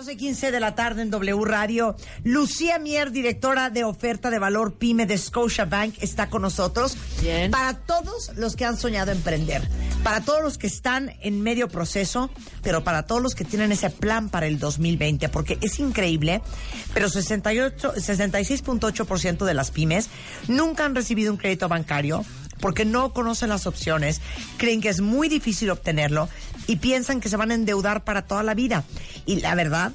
12.15 de la tarde en W Radio. Lucía Mier, directora de oferta de valor PYME de Scotiabank, está con nosotros. Bien. Para todos los que han soñado emprender, para todos los que están en medio proceso, pero para todos los que tienen ese plan para el 2020, porque es increíble, pero 68, 66.8% de las pymes nunca han recibido un crédito bancario porque no conocen las opciones, creen que es muy difícil obtenerlo y piensan que se van a endeudar para toda la vida. Y la verdad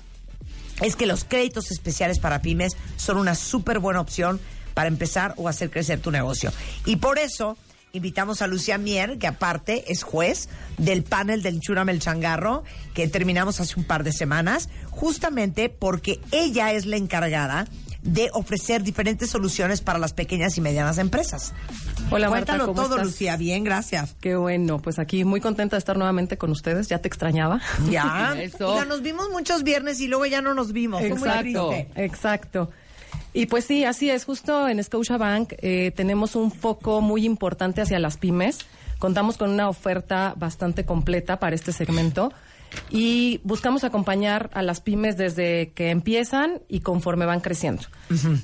es que los créditos especiales para pymes son una súper buena opción para empezar o hacer crecer tu negocio. Y por eso invitamos a Lucía Mier, que aparte es juez del panel del Chúrame el Changarro, que terminamos hace un par de semanas, justamente porque ella es la encargada de ofrecer diferentes soluciones para las pequeñas y medianas empresas. Hola, Marta, Cuéntalo ¿cómo todo, estás? Lucía. Bien, gracias. Qué bueno, pues aquí muy contenta de estar nuevamente con ustedes. Ya te extrañaba. Ya. Eso. Ya nos vimos muchos viernes y luego ya no nos vimos. Fue muy Exacto, triste. exacto. Y pues sí, así es. Justo en Scotiabank eh, tenemos un foco muy importante hacia las pymes. Contamos con una oferta bastante completa para este segmento y buscamos acompañar a las pymes desde que empiezan y conforme van creciendo.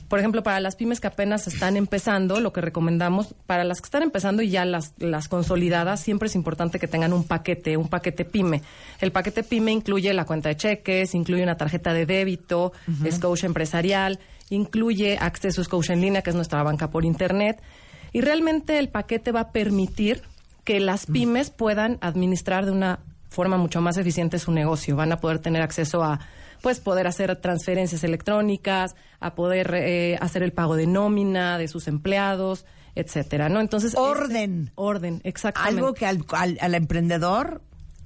Por ejemplo, para las pymes que apenas están empezando, lo que recomendamos, para las que están empezando y ya las, las consolidadas, siempre es importante que tengan un paquete, un paquete pyme. El paquete pyme incluye la cuenta de cheques, incluye una tarjeta de débito, Scotia empresarial, incluye acceso a Scotia en línea, que es nuestra banca por internet. Y realmente el paquete va a permitir que las pymes puedan administrar de una forma mucho más eficiente su negocio. Van a poder tener acceso a, pues, poder hacer transferencias electrónicas, a poder eh, hacer el pago de nómina de sus empleados, etcétera, ¿no? Entonces Orden. este- orden, exactamente. Algo que al, al- al emprendedor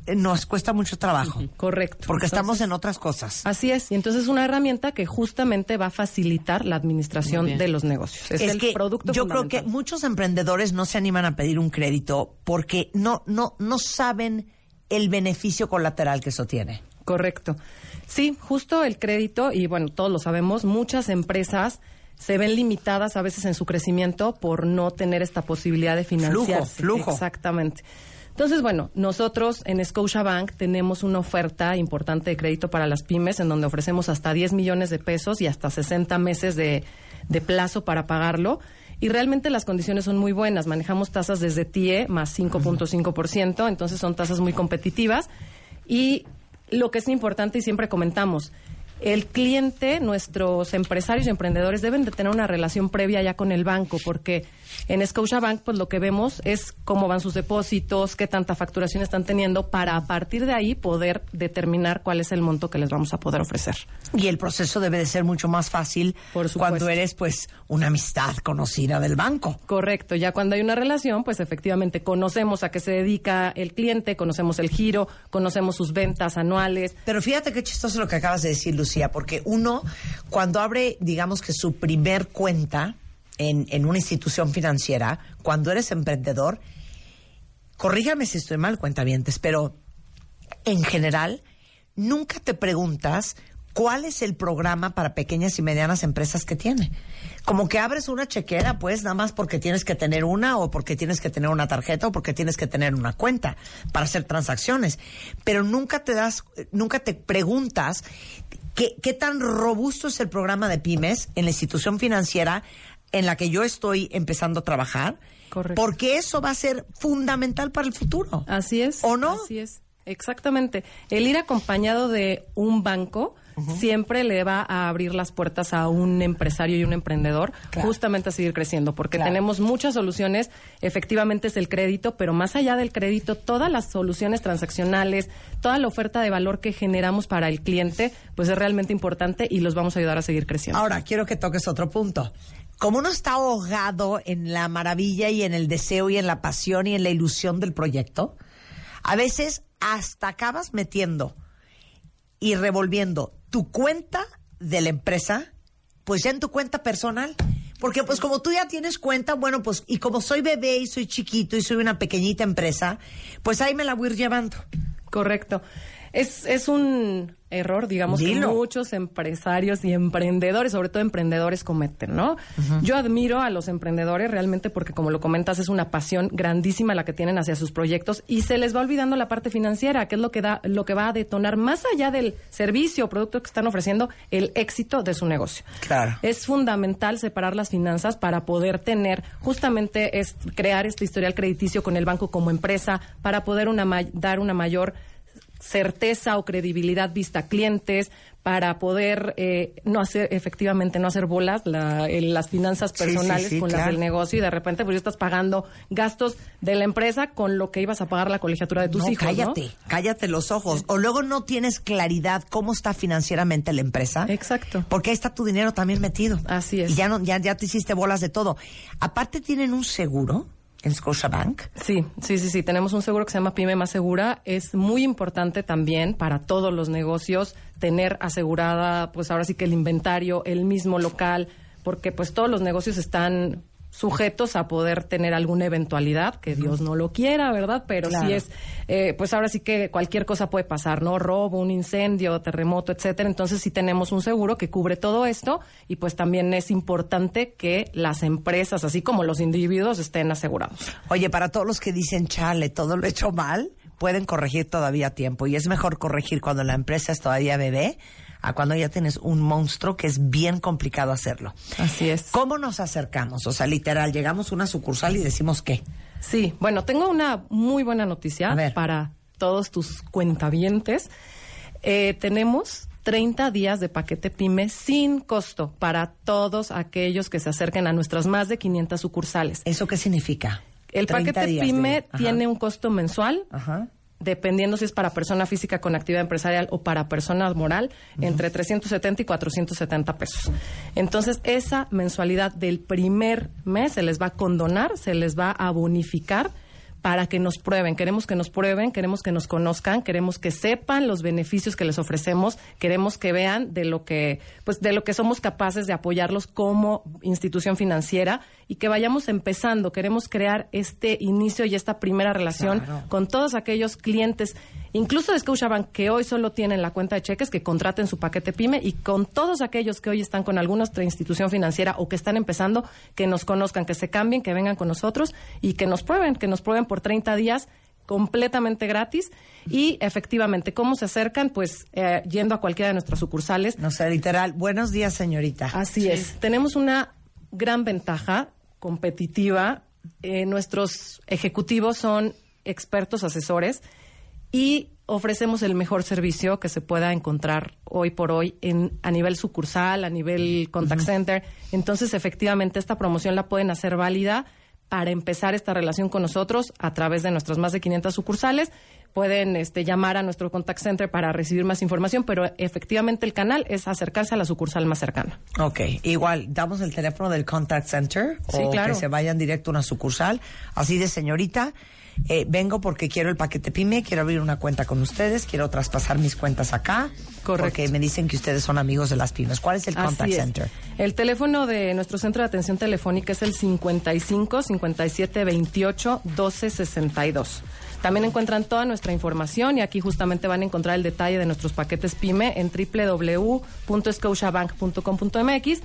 eh, nos cuesta mucho trabajo. correcto. Porque estamos en otras cosas. Así es, y entonces es una herramienta que justamente va a facilitar la administración de los negocios. Es, el que producto yo creo que muchos emprendedores no se animan a pedir un crédito porque no, no, no saben el beneficio colateral que eso tiene. Correcto. Sí, justo el crédito, y bueno, todos lo sabemos, muchas empresas se ven limitadas a veces en su crecimiento por no tener esta posibilidad de financiarse. flujo. Exactamente. Entonces, bueno, nosotros en Scotiabank tenemos una oferta importante de crédito para las pymes en donde ofrecemos hasta 10 millones de pesos y hasta 60 meses de, de plazo para pagarlo. Y realmente las condiciones son muy buenas. Manejamos tasas desde TIE más 5.5%, entonces son tasas muy competitivas. Y lo que es importante y siempre comentamos, el cliente, nuestros empresarios y emprendedores deben de tener una relación previa ya con el banco, porque en Scotiabank pues lo que vemos es cómo van sus depósitos, qué tanta facturación están teniendo, para a partir de ahí poder determinar cuál es el monto que les vamos a poder ofrecer. Y el proceso debe de ser mucho más fácil Por cuando eres pues una amistad conocida del banco. Correcto, ya cuando hay una relación, pues efectivamente conocemos a qué se dedica el cliente, conocemos el giro, conocemos sus ventas anuales, Pero fíjate qué chistoso lo que acabas de decir, Porque uno, cuando abre, digamos que su primer cuenta en, en una institución financiera, cuando eres emprendedor, corrígame si estoy mal, cuentavientes, pero en general, nunca te preguntas cuál es el programa para pequeñas y medianas empresas que tiene. Como que abres una chequera, pues, nada más porque tienes que tener una, o porque tienes que tener una tarjeta, o porque tienes que tener una cuenta para hacer transacciones. Pero nunca te das, nunca te preguntas qué, qué tan robusto es el programa de pymes en la institución financiera en la que yo estoy empezando a trabajar. Correcto. Porque eso va a ser fundamental para el futuro. Así es. ¿O no? Así es. Exactamente. El ir acompañado de un banco siempre le va a abrir las puertas a un empresario y un emprendedor Claro. justamente a seguir creciendo, porque Claro. tenemos muchas soluciones. Efectivamente es el crédito, pero más allá del crédito, todas las soluciones transaccionales, toda la oferta de valor que generamos para el cliente, pues es realmente importante y los vamos a ayudar a seguir creciendo. Ahora, quiero que toques otro punto. Como uno está ahogado en la maravilla y en el deseo y en la pasión y en la ilusión del proyecto, a veces hasta acabas metiendo y revolviendo tu cuenta de la empresa, pues ya en tu cuenta personal. Porque pues como tú ya tienes cuenta, bueno, pues y como soy bebé y soy chiquito y soy una pequeñita empresa, pues ahí me la voy a ir llevando. Correcto. Es, es un error, digamos, que muchos empresarios y emprendedores, sobre todo emprendedores, cometen, ¿no? Yo admiro a los emprendedores realmente porque, como lo comentas, es una pasión grandísima la que tienen hacia sus proyectos y se les va olvidando la parte financiera, que es lo que da, lo que va a detonar más allá del servicio o producto que están ofreciendo, el éxito de su negocio. Claro. Es fundamental separar las finanzas para poder tener, justamente, es crear este historial crediticio con el banco como empresa, para poder una, dar una mayor certeza o credibilidad vista clientes para poder eh, no hacer efectivamente no hacer bolas las finanzas personales con las del negocio y de repente pues ya estás pagando gastos de la empresa con lo que ibas a pagar la colegiatura de tus no, hijos cállate cállate los ojos. O luego no tienes claridad cómo está financieramente la empresa. Exacto. Porque ahí está tu dinero también metido. Así es. Y ya no ya ya te hiciste bolas de todo. Aparte tienen un seguro en Scotiabank? Sí, sí, sí, sí. Tenemos un seguro que se llama Pyme Más Segura. Es muy importante también para todos los negocios tener asegurada, pues ahora sí que el inventario, el mismo local, porque pues todos los negocios están sujetos a poder tener alguna eventualidad, que Dios no lo quiera, ¿verdad? Pero sí es, eh, pues ahora sí que cualquier cosa puede pasar, ¿no? Robo, un incendio, terremoto, etcétera. Entonces sí tenemos un seguro que cubre todo esto y pues también es importante que las empresas, así como los individuos, estén asegurados. Oye, para todos los que dicen, chale, todo lo he hecho mal, pueden corregir todavía a tiempo y es mejor corregir cuando la empresa es todavía bebé a cuando ya tienes un monstruo que es bien complicado hacerlo. Así es. ¿Cómo nos acercamos? O sea, literal, llegamos a una sucursal y decimos qué. Sí, bueno, tengo una muy buena noticia para todos tus cuentavientes. Eh, tenemos 30 días de paquete PYME sin costo para todos aquellos que se acerquen a nuestras más de 500 sucursales. ¿Eso qué significa? El paquete PYME tiene un costo mensual. Ajá dependiendo si es para persona física con actividad empresarial o para persona moral, entre 370 y 470 pesos. Entonces, esa mensualidad del primer mes se les va a condonar, se les va a bonificar para que nos prueben. Queremos que nos prueben, queremos que nos conozcan, queremos que sepan los beneficios que les ofrecemos, queremos que vean de lo que, pues, de lo que somos capaces de apoyarlos como institución financiera y que vayamos empezando. Queremos crear este inicio y esta primera relación con todos aquellos clientes incluso de Scotiabank, que hoy solo tienen la cuenta de cheques, que contraten su paquete PYME y con todos aquellos que hoy están con alguna otra institución financiera o que están empezando, que nos conozcan, que se cambien, que vengan con nosotros y que nos prueben, que nos prueben por 30 días completamente gratis y efectivamente, ¿cómo se acercan? Pues eh, yendo a cualquiera de nuestras sucursales. No sé, literal. Buenos días, señorita. Así es. Tenemos una gran ventaja competitiva. Eh, nuestros ejecutivos son expertos asesores y ofrecemos el mejor servicio que se pueda encontrar hoy por hoy en, a nivel sucursal, a nivel contact center. Entonces, efectivamente, esta promoción la pueden hacer válida para empezar esta relación con nosotros a través de nuestras más de 500 sucursales. Pueden este, llamar a nuestro contact center para recibir más información, pero efectivamente el canal es acercarse a la sucursal más cercana. Ok, igual, damos el teléfono del contact center o que se vayan directo a una sucursal, así de señorita eh, vengo porque quiero el paquete PYME, quiero abrir una cuenta con ustedes, quiero traspasar mis cuentas acá. Correcto. Porque me dicen que ustedes son amigos de las pymes. ¿Cuál es el contact center? El teléfono de nuestro centro de atención telefónica es el 55 57 28 12 62. También encuentran toda nuestra información y aquí justamente van a encontrar el detalle de nuestros paquetes PYME en www.scotiabank.com.mx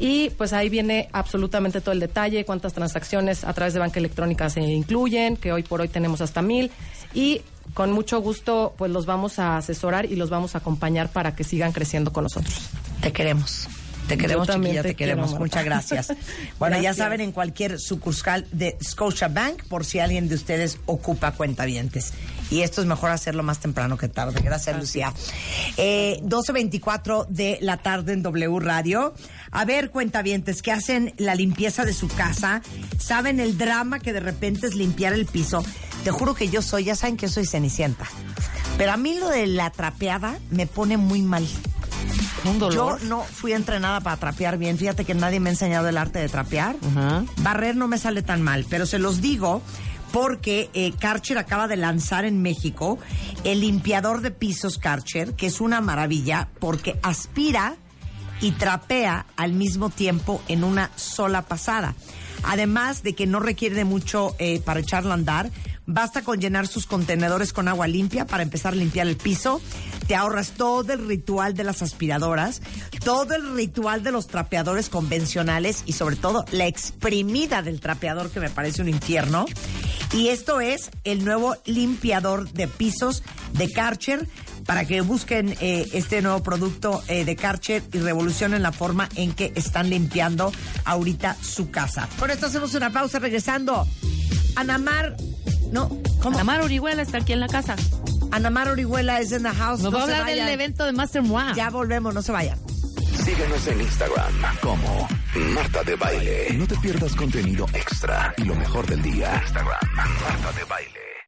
y pues ahí viene absolutamente todo el detalle, cuántas transacciones a través de banca electrónica se incluyen, que hoy por hoy tenemos hasta mil. Y con mucho gusto pues los vamos a asesorar y los vamos a acompañar para que sigan creciendo con nosotros. Te queremos. Te queremos, chiquilla, te, queremos. Muchas gracias. Bueno, ya saben, en cualquier sucursal de Scotia Bank, por si alguien de ustedes ocupa cuentavientes. Y esto es mejor hacerlo más temprano que tarde. Gracias, Lucía. Eh, 12.24 de la tarde en W Radio. A ver, cuentavientes, que hacen la limpieza de su casa, saben el drama que de repente es limpiar el piso. Te juro que yo soy, ya saben que soy cenicienta. Pero a mí lo de la trapeada me pone muy mal. Yo no fui entrenada para trapear bien. Fíjate que nadie me ha enseñado el arte de trapear. Barrer no me sale tan mal, pero se los digo porque eh, Karcher acaba de lanzar en México el limpiador de pisos Karcher, que es una maravilla porque aspira y trapea al mismo tiempo en una sola pasada. Además de que no requiere de mucho eh, para echarlo a andar, Basta con llenar sus contenedores con agua limpia para empezar a limpiar el piso. Te ahorras todo el ritual de las aspiradoras, todo el ritual de los trapeadores convencionales y sobre todo la exprimida del trapeador que me parece un infierno. Y esto es el nuevo limpiador de pisos de Karcher para que busquen eh, este nuevo producto eh, de Karcher y revolucionen la forma en que están limpiando ahorita su casa. Con esto hacemos una pausa regresando. Anamar, no, ¿cómo? Anamar Orihuela está aquí en la casa. Anamar Orihuela es en the house. Nos no va a hablar del evento de Master Moi. Ya volvemos, no se vayan. Síguenos en Instagram como Marta de Baile. No te pierdas contenido extra y lo mejor del día. Instagram, Marta de Baile.